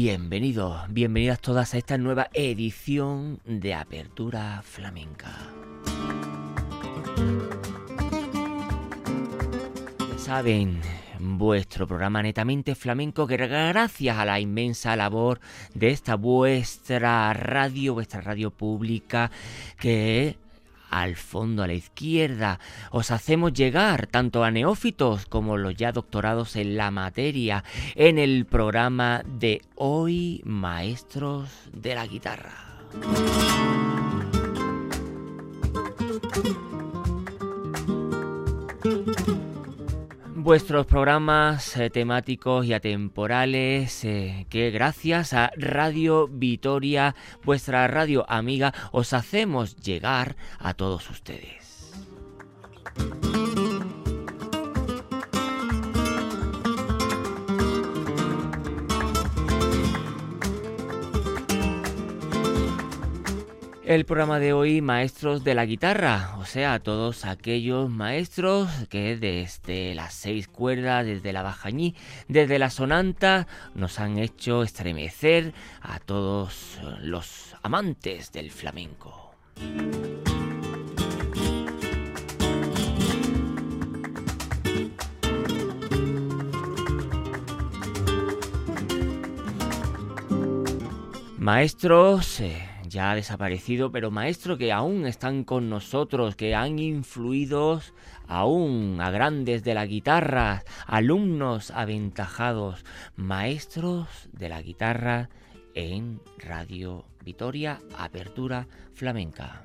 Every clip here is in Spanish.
Bienvenidos, bienvenidas todas a esta nueva edición de Apertura Flamenca. Saben, vuestro programa netamente flamenco que gracias a la inmensa labor de esta vuestra radio, vuestra radio pública, que al fondo a la izquierda. Os hacemos llegar tanto a neófitos como los ya doctorados en la materia en el programa de hoy Maestros de la Guitarra. Vuestros programas eh, temáticos y atemporales eh, que gracias a Radio Vitoria, vuestra radio amiga, os hacemos llegar a todos ustedes. El programa de hoy Maestros de la Guitarra, o sea, todos aquellos maestros que desde las seis cuerdas, desde la bajañí, desde la sonanta, nos han hecho estremecer a todos los amantes del flamenco. Maestros... Eh, ya ha desaparecido, pero maestros que aún están con nosotros, que han influido aún a grandes de la guitarra, alumnos aventajados, maestros de la guitarra en Radio Vitoria, Apertura Flamenca.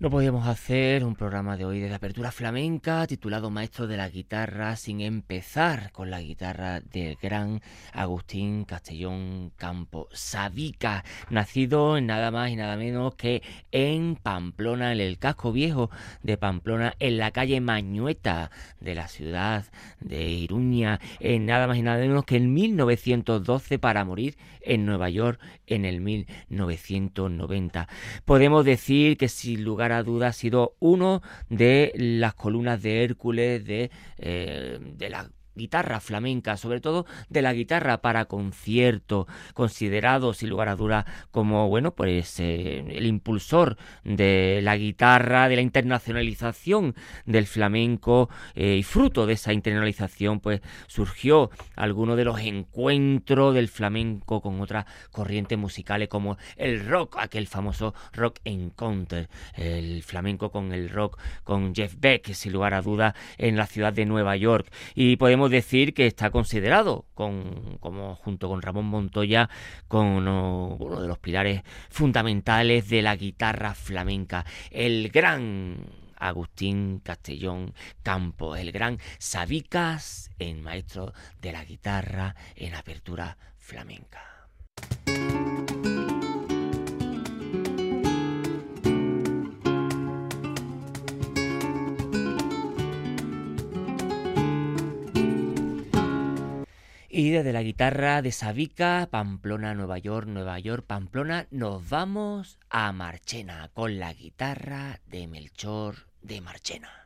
No podíamos hacer un programa de hoy de apertura flamenca titulado Maestro de la Guitarra sin empezar con la guitarra del gran Agustín Castellón Campo Sabica, nacido en nada más y nada menos que en Pamplona, en el casco viejo de Pamplona, en la calle Mañueta de la ciudad de Iruña, en nada más y nada menos que en 1912 para morir en Nueva York en el 1990. Podemos decir que sin lugar a duda ha sido uno de las columnas de Hércules de, eh, de la guitarra flamenca, sobre todo de la guitarra para concierto, considerado sin lugar a duda como bueno, pues eh, el impulsor de la guitarra, de la internacionalización del flamenco eh, y fruto de esa internacionalización pues surgió alguno de los encuentros del flamenco con otras corrientes musicales como el rock, aquel famoso rock encounter, el flamenco con el rock con Jeff Beck, sin lugar a duda en la ciudad de Nueva York. Y podemos decir que está considerado con, como junto con Ramón Montoya como uno de los pilares fundamentales de la guitarra flamenca, el gran Agustín Castellón Campos, el gran Sabicas, el maestro de la guitarra en apertura flamenca. Y desde la guitarra de Sabica, Pamplona, Nueva York, Nueva York, Pamplona, nos vamos a Marchena con la guitarra de Melchor de Marchena.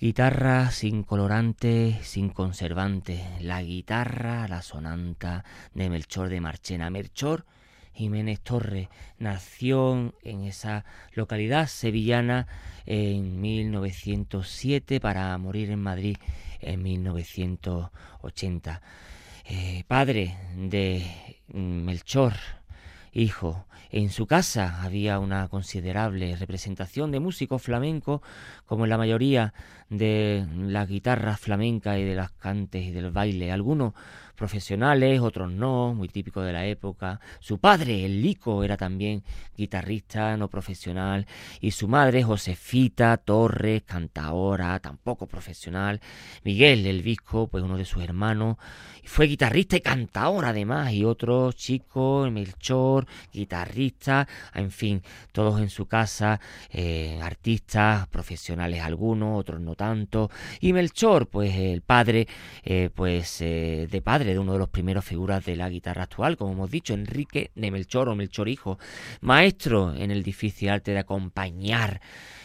Guitarra sin colorante, sin conservante. La guitarra, la sonanta de Melchor de Marchena. Melchor Jiménez Torres nació en esa localidad sevillana en 1907 para morir en Madrid en 1980. Eh, padre de Melchor, hijo en su casa había una considerable representación de músicos flamencos, como en la mayoría de las guitarras flamencas y de las cantes y del baile. Algunos profesionales, otros no, muy típico de la época. Su padre, el Lico, era también guitarrista no profesional y su madre, Josefita Torres, cantaora, tampoco profesional. Miguel, el Visco, pues uno de sus hermanos, fue guitarrista y cantaora además, y otros chicos, Melchor, guitarrista, en fin, todos en su casa, eh, artistas profesionales algunos, otros no tanto. Y Melchor, pues el padre, eh, pues eh, de padre de uno de los primeros figuras de la guitarra actual, como hemos dicho, Enrique de Melchor o Melchor Hijo, maestro en el difícil arte de acompañar,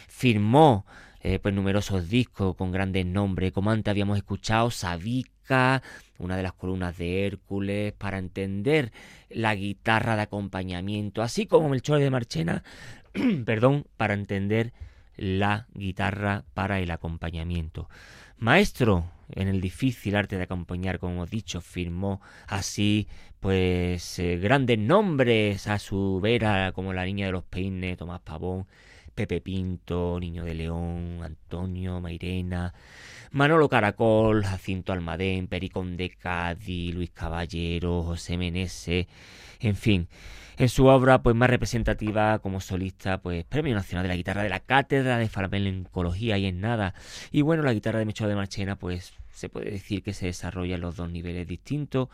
firmó eh, pues numerosos discos con grandes nombres, como antes habíamos escuchado, Sabica, una de las columnas de Hércules, para entender la guitarra de acompañamiento, así como Melchor de Marchena, perdón, para entender la guitarra para el acompañamiento. Maestro en el difícil arte de acompañar, como hemos dicho, firmó así pues eh, grandes nombres a su vera, como la Niña de los Peines, Tomás Pavón, Pepe Pinto, Niño de León, Antonio, Mairena, Manolo Caracol, Jacinto Almadén, Pericón de Cádiz, Luis Caballero, José Menese, en fin, en su obra pues más representativa como solista, pues Premio Nacional de la Guitarra de la Cátedra de Flamencología y en nada. Y bueno, la guitarra de Mecho de Marchena pues se puede decir que se desarrolla en los dos niveles distintos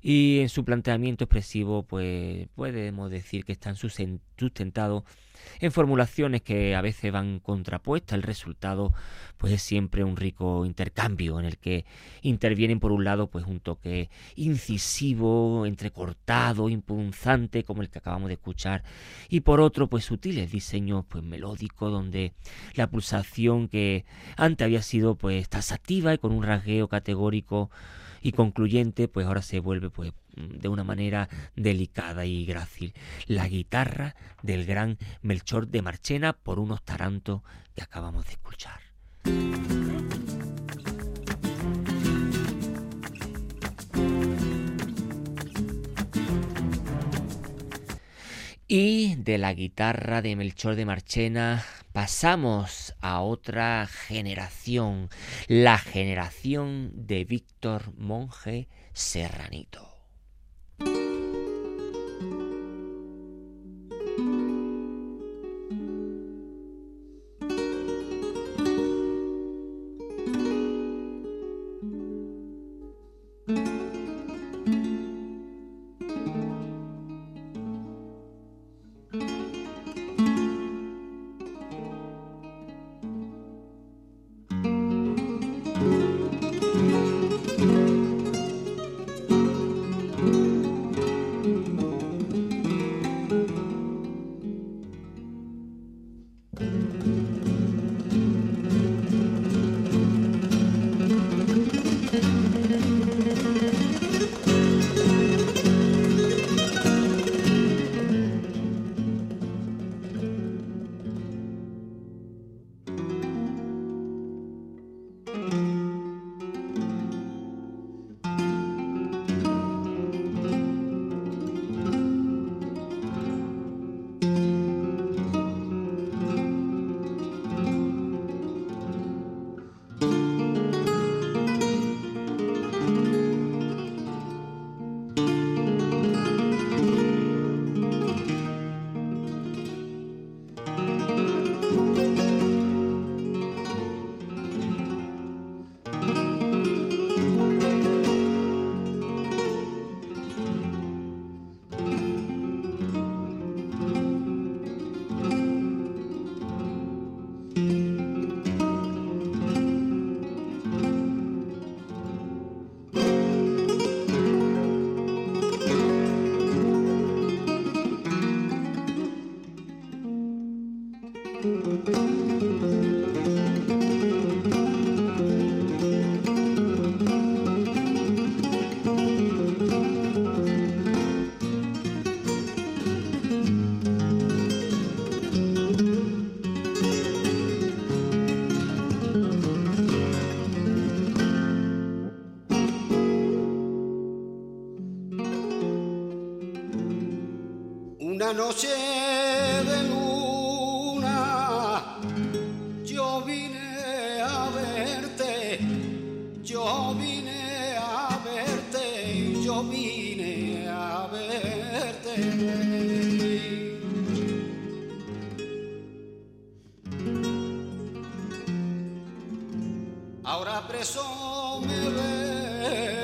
y en su planteamiento expresivo pues podemos decir que están sustentados en formulaciones que a veces van contrapuestas. El resultado pues es siempre un rico intercambio en el que intervienen por un lado pues un toque incisivo, entrecortado, impunzante como el que acabamos de escuchar y por otro pues sutiles diseños pues melódicos donde la pulsación que antes había sido pues tasativa y con un rasgueo categórico y concluyente, pues ahora se vuelve pues de una manera delicada y grácil. La guitarra del gran Melchor de Marchena por unos tarantos que acabamos de escuchar. Y de la guitarra de Melchor de Marchena pasamos a otra generación, la generación de Víctor Monje Serranito. Noche de luna, yo vine a verte, yo vine a verte, yo vine a verte. Ahora preso me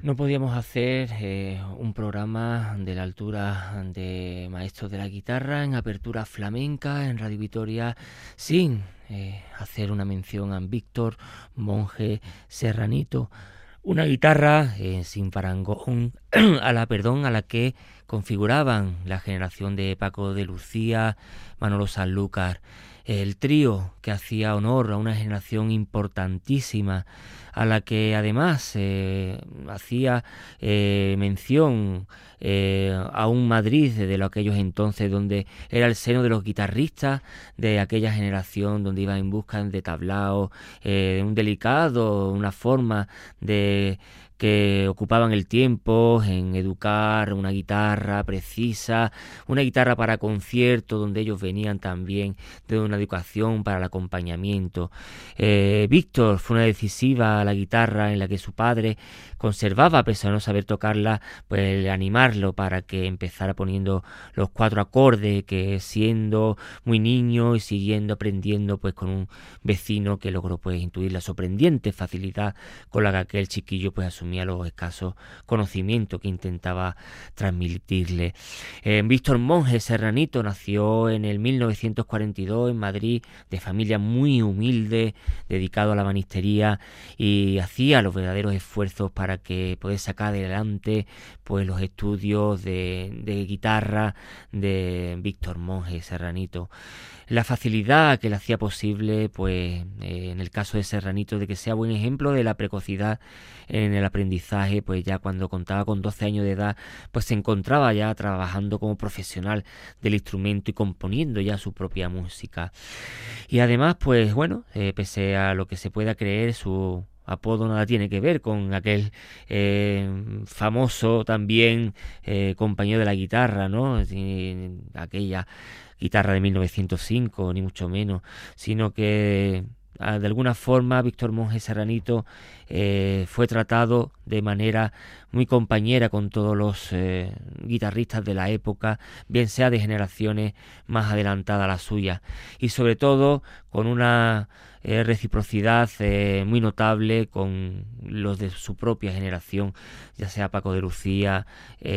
No podíamos hacer eh, un programa de la altura de maestros de la guitarra en apertura flamenca en Radio Vitoria sin eh, hacer una mención a Víctor Monje Serranito, una guitarra eh, sin parangón a la perdón a la que configuraban la generación de Paco de Lucía, Manolo Sanlúcar el trío que hacía honor a una generación importantísima, a la que además eh, hacía eh, mención eh, a un Madrid de, aquellos entonces donde era el seno de los guitarristas de aquella generación donde iban en busca de tablao, un delicado, una forma de que ocupaban el tiempo en educar una guitarra precisa, una guitarra para concierto, donde ellos venían también de una educación para el acompañamiento. Eh, Víctor fue una decisiva la guitarra en la que su padre conservaba, a pesar de no saber tocarla, pues animarlo para que empezara poniendo los cuatro acordes, que siendo muy niño y siguiendo aprendiendo pues con un vecino que logró pues intuir la sorprendente facilidad con la que aquel chiquillo pues asumió resumía los escasos conocimientos que intentaba transmitirle. Eh, Víctor Monge Serranito nació en el 1942 en Madrid, de familia muy humilde, dedicado a la banistería y hacía los verdaderos esfuerzos para que pudiese sacar adelante pues los estudios de, guitarra de Víctor Monge Serranito la facilidad que le hacía posible, pues eh, en el caso de Serranito, de que sea buen ejemplo de la precocidad en el aprendizaje, pues ya cuando contaba con 12 años de edad, pues se encontraba ya trabajando como profesional del instrumento y componiendo ya su propia música. Y además, pues bueno, eh, pese a lo que se pueda creer, su apodo nada tiene que ver con aquel eh, famoso también compañero de la guitarra, ¿no? aquella guitarra de 1905, ni mucho menos, sino que de alguna forma Víctor Monge Serranito eh, fue tratado de manera muy compañera con todos los eh, guitarristas de la época, bien sea de generaciones más adelantadas a la suya, y sobre todo con una eh, reciprocidad muy notable con los de su propia generación, ya sea Paco de Lucía,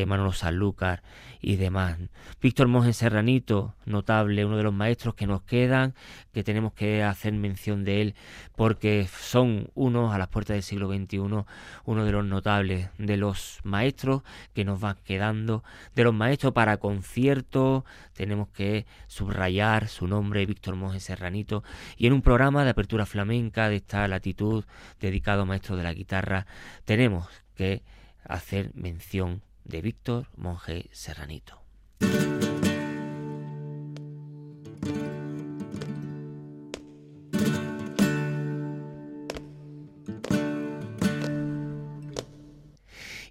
Manolo Sanlúcar y demás. Víctor Monge Serranito, notable, uno de los maestros que nos quedan, que tenemos que hacer mención de él, porque son unos a las puertas del siglo XXI, uno de los notables, de los maestros que nos van quedando, de los maestros para conciertos, tenemos que subrayar su nombre, Víctor Monge Serranito, y en un programa de apertura flamenca de esta latitud dedicado a maestros de la guitarra, tenemos que hacer mención de Víctor Monje Serranito.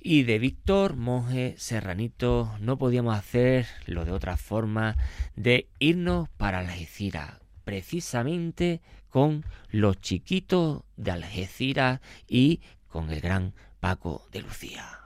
Y de Víctor Monje Serranito no podíamos hacer lo de otra forma de irnos para Algeciras, precisamente con los chiquitos de Algeciras y con el gran Paco de Lucía.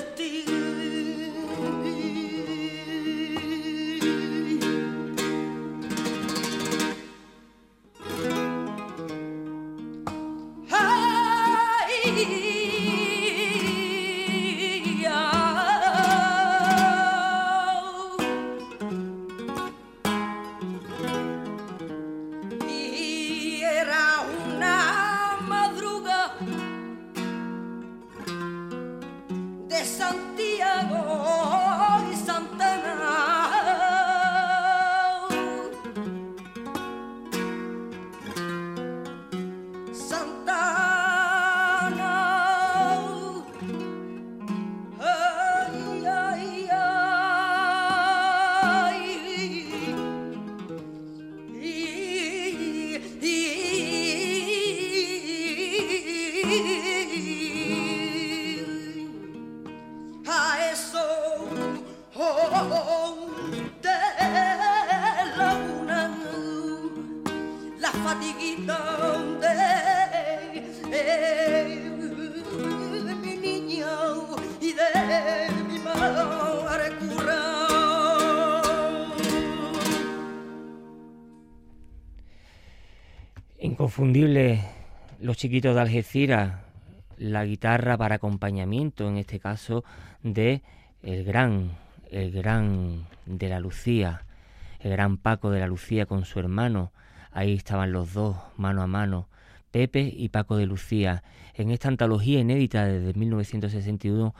de. Inconfundible los chiquitos de Algeciras, la guitarra para acompañamiento, en este caso de el gran, el gran de la Lucía, el gran Paco de la Lucía con su hermano. Ahí estaban los dos, mano a mano, Pepe y Paco de Lucía, en esta antología inédita desde 1961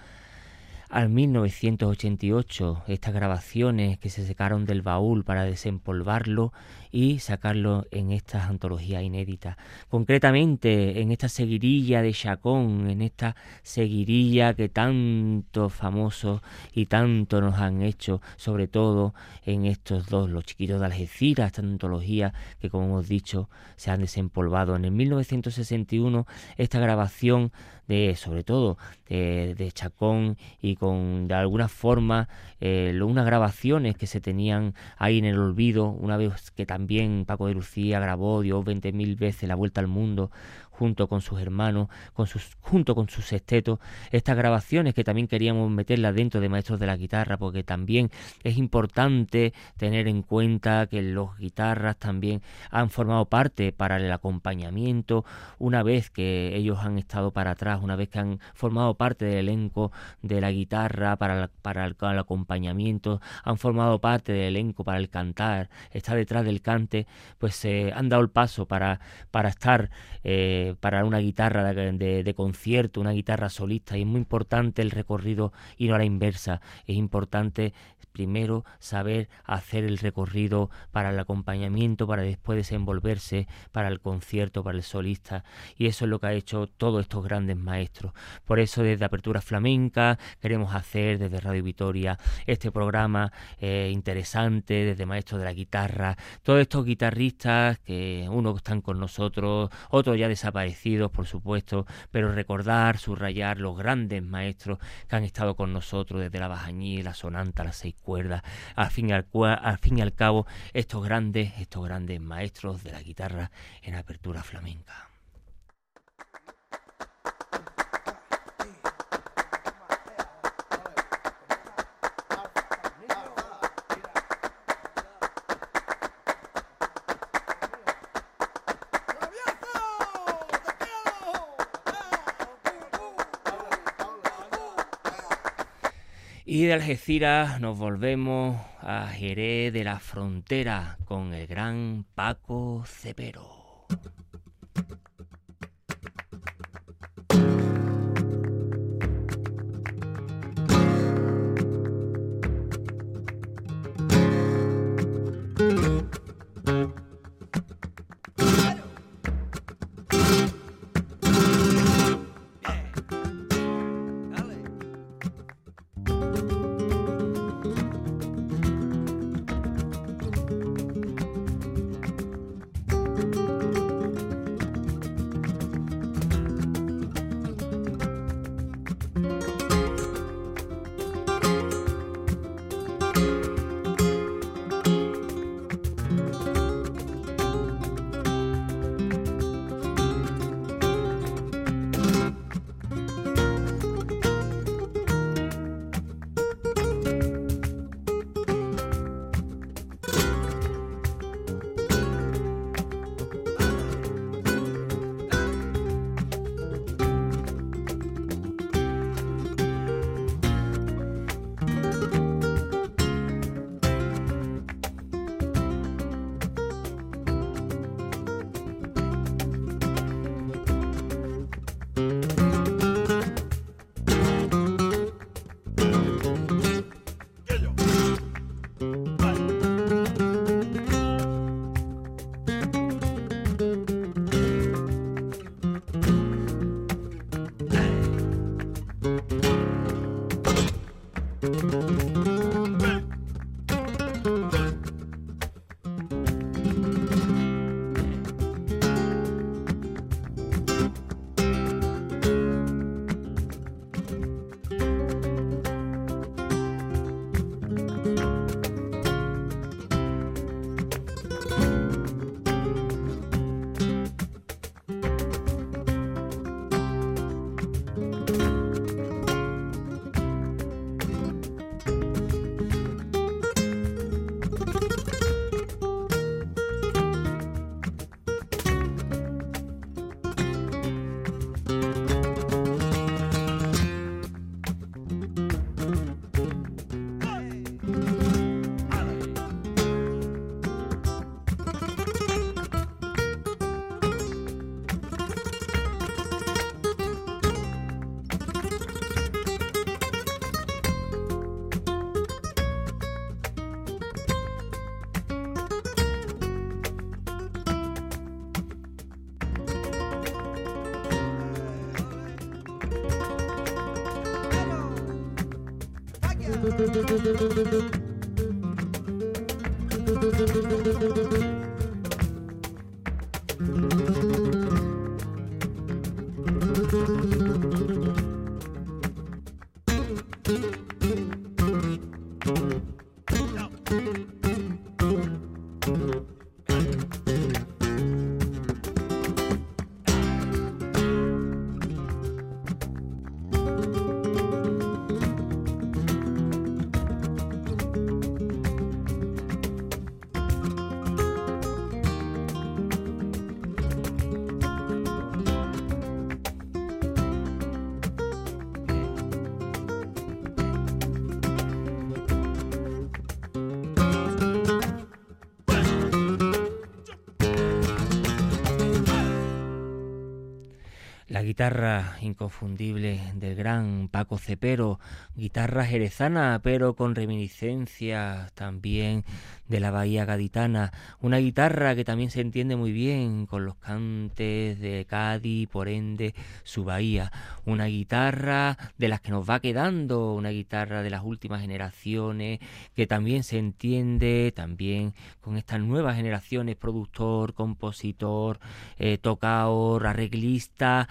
al 1988, estas grabaciones que se secaron del baúl para desempolvarlo y sacarlo en estas antologías inéditas. Concretamente en esta seguirilla de Chacón, en esta seguirilla que tanto famosos y tanto nos han hecho, sobre todo en estos dos, los chiquitos de Algeciras, esta antología que como hemos dicho se han desempolvado. En el 1961 esta grabación de sobre todo de, Chacón y con de alguna forma eh, unas grabaciones que se tenían ahí en el olvido una vez que también Paco de Lucía grabó, dio 20.000 veces la vuelta al mundo junto con sus hermanos, con sus, junto con sus sextetos, estas grabaciones que también queríamos meterlas dentro de Maestros de la Guitarra, porque también es importante tener en cuenta que los guitarras también han formado parte para el acompañamiento, una vez que ellos han estado para atrás, una vez que han formado parte del elenco de la guitarra para, para el, acompañamiento, han formado parte del elenco para el cantar, está detrás del cante, pues se han dado el paso para, para estar eh, para una guitarra de, concierto, una guitarra solista, y es muy importante el recorrido y no a la inversa. Es importante primero saber hacer el recorrido para el acompañamiento, para después desenvolverse para el concierto, para el solista. Y eso es lo que ha hecho todos estos grandes maestros. Por eso desde Apertura Flamenca queremos hacer desde Radio Vitoria este programa eh, interesante, desde Maestros de la Guitarra, todos estos guitarristas que unos están con nosotros, otros ya desaparecidos, por supuesto, pero recordar, subrayar los grandes maestros que han estado con nosotros desde la bajañí, la sonanta, la seis al fin y al, al fin y al cabo, estos grandes, estos grandes maestros de la guitarra en apertura flamenca. Y de Algeciras nos volvemos a Jerez de la Frontera con el gran Paco Cepero. Thank you. Guitarra inconfundible del gran Paco Cepero, guitarra jerezana pero con reminiscencias también de la bahía gaditana, una guitarra que también se entiende muy bien con los cantes de Cádiz, por ende su bahía, una guitarra de las que nos va quedando, una guitarra de las últimas generaciones que también se entiende también con estas nuevas generaciones, productor, compositor, eh, tocador, arreglista,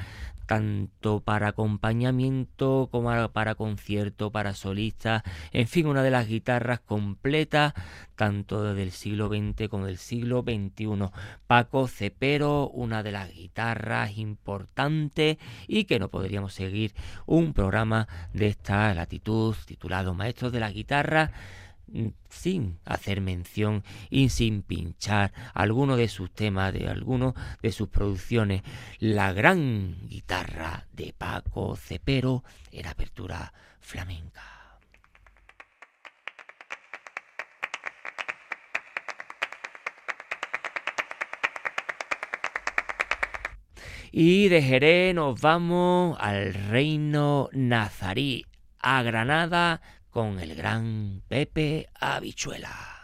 tanto para acompañamiento como para concierto, para solistas, en fin, una de las guitarras completas, tanto del siglo XX como del siglo XXI. Paco Cepero, una de las guitarras importantes y que no podríamos seguir un programa de esta latitud titulado Maestros de la Guitarra sin hacer mención y sin pinchar alguno de sus temas, de alguno de sus producciones. La gran guitarra de Paco Cepero era apertura flamenca. Y de Jerez nos vamos al reino nazarí, a Granada, con el gran Pepe Habichuela.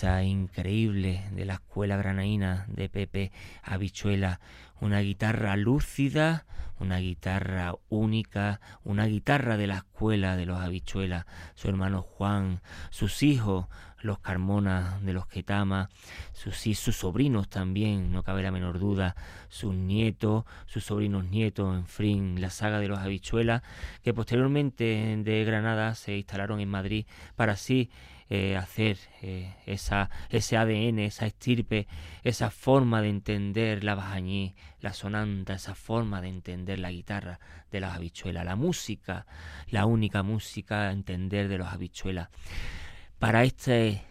Solista increíble de la escuela granaína de Pepe Habichuela, una guitarra lúcida, una guitarra única, una guitarra de la escuela de los Habichuelas, su hermano Juan, sus hijos, los Carmona de los Ketama, sus, sus sobrinos también, no cabe la menor duda, sus nietos, sus sobrinos nietos, en fin, la saga de los habichuelas, que posteriormente de Granada se instalaron en Madrid para así eh, hacer eh, esa, ese ADN, esa estirpe, esa forma de entender la bajañí, la sonanta, esa forma de entender la guitarra de las habichuelas, la música, la única música a entender de los habichuelas. Para este,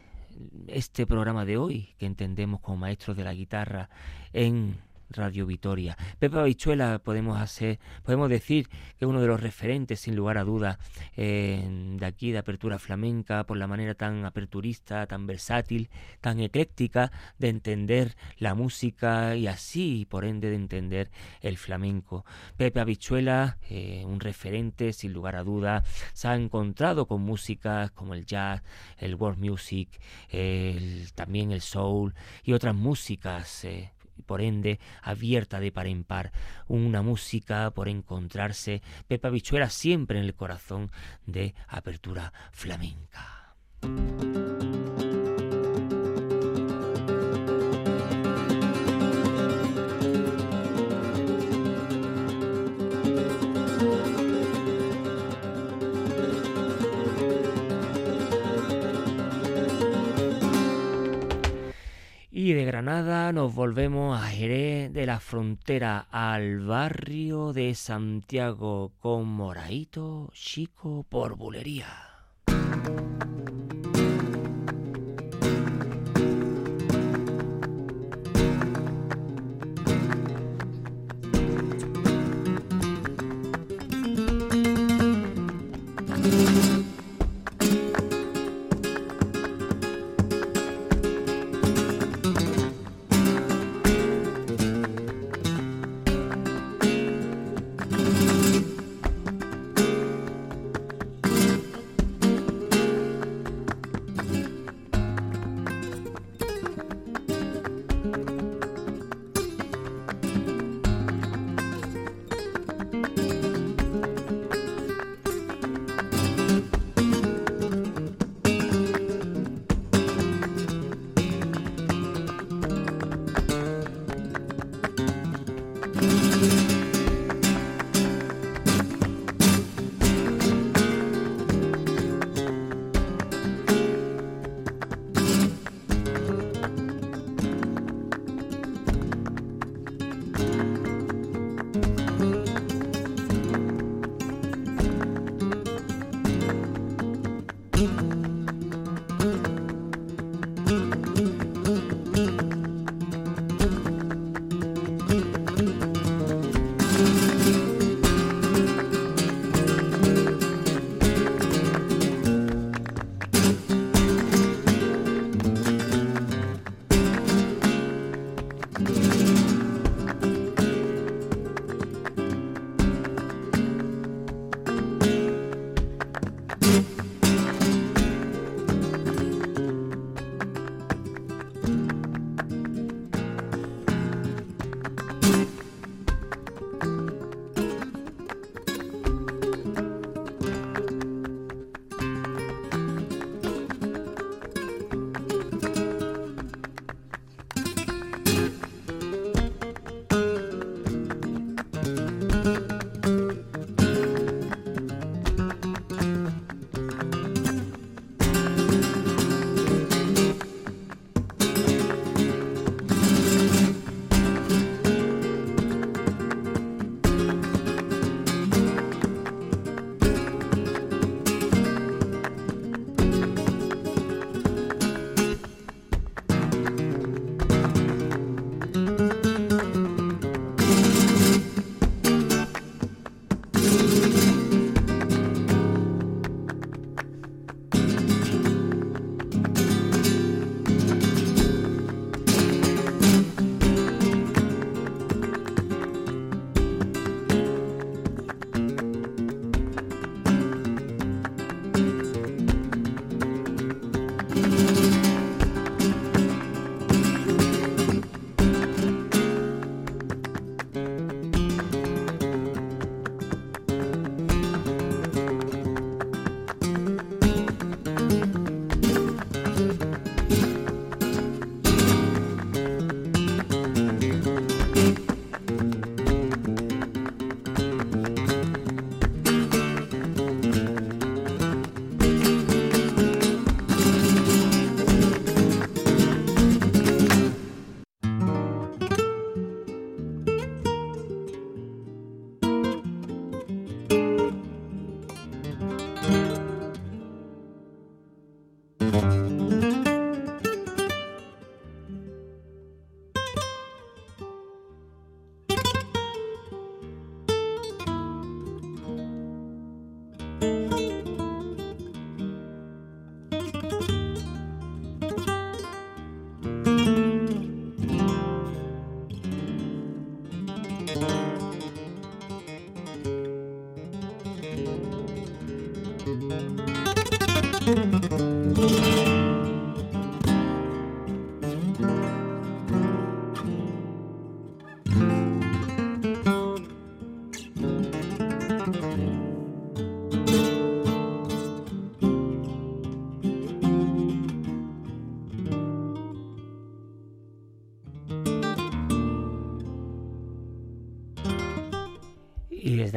este programa de hoy, que entendemos como maestros de la guitarra en Radio Vitoria. Pepe Habichuela podemos hacer, podemos decir que es uno de los referentes, sin lugar a dudas, de aquí de apertura flamenca, por la manera tan aperturista, tan versátil, tan ecléctica de entender la música y así, por ende, de entender el flamenco. Pepe Habichuela, eh, un referente, sin lugar a dudas, se ha encontrado con músicas como el jazz, el world music, también el soul y otras músicas. Eh, por ende abierta de par en par, una música por encontrarse, Pepa Bichuela siempre en el corazón de apertura flamenca. De Granada nos volvemos a Jerez de la frontera al barrio de Santiago con Moraito Chico por Bulería.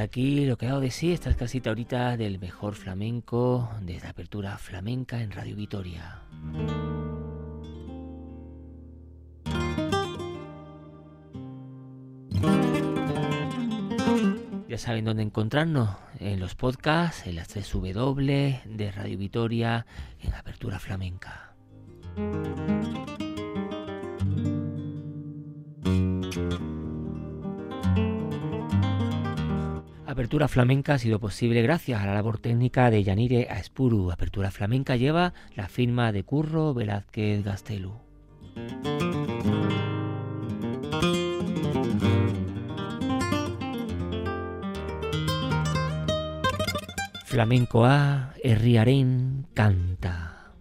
Aquí lo que hago de sí, estas casitas ahorita del mejor flamenco, desde Apertura Flamenca en Radio Vitoria. Ya saben dónde encontrarnos, en los podcasts, en las 3 W de Radio Vitoria, en Apertura Flamenca. Apertura Flamenca ha sido posible gracias a la labor técnica de Yanire Aespuru. Apertura Flamenca lleva la firma de Curro Velázquez Gastelu. Flamencoa herriaren kanta.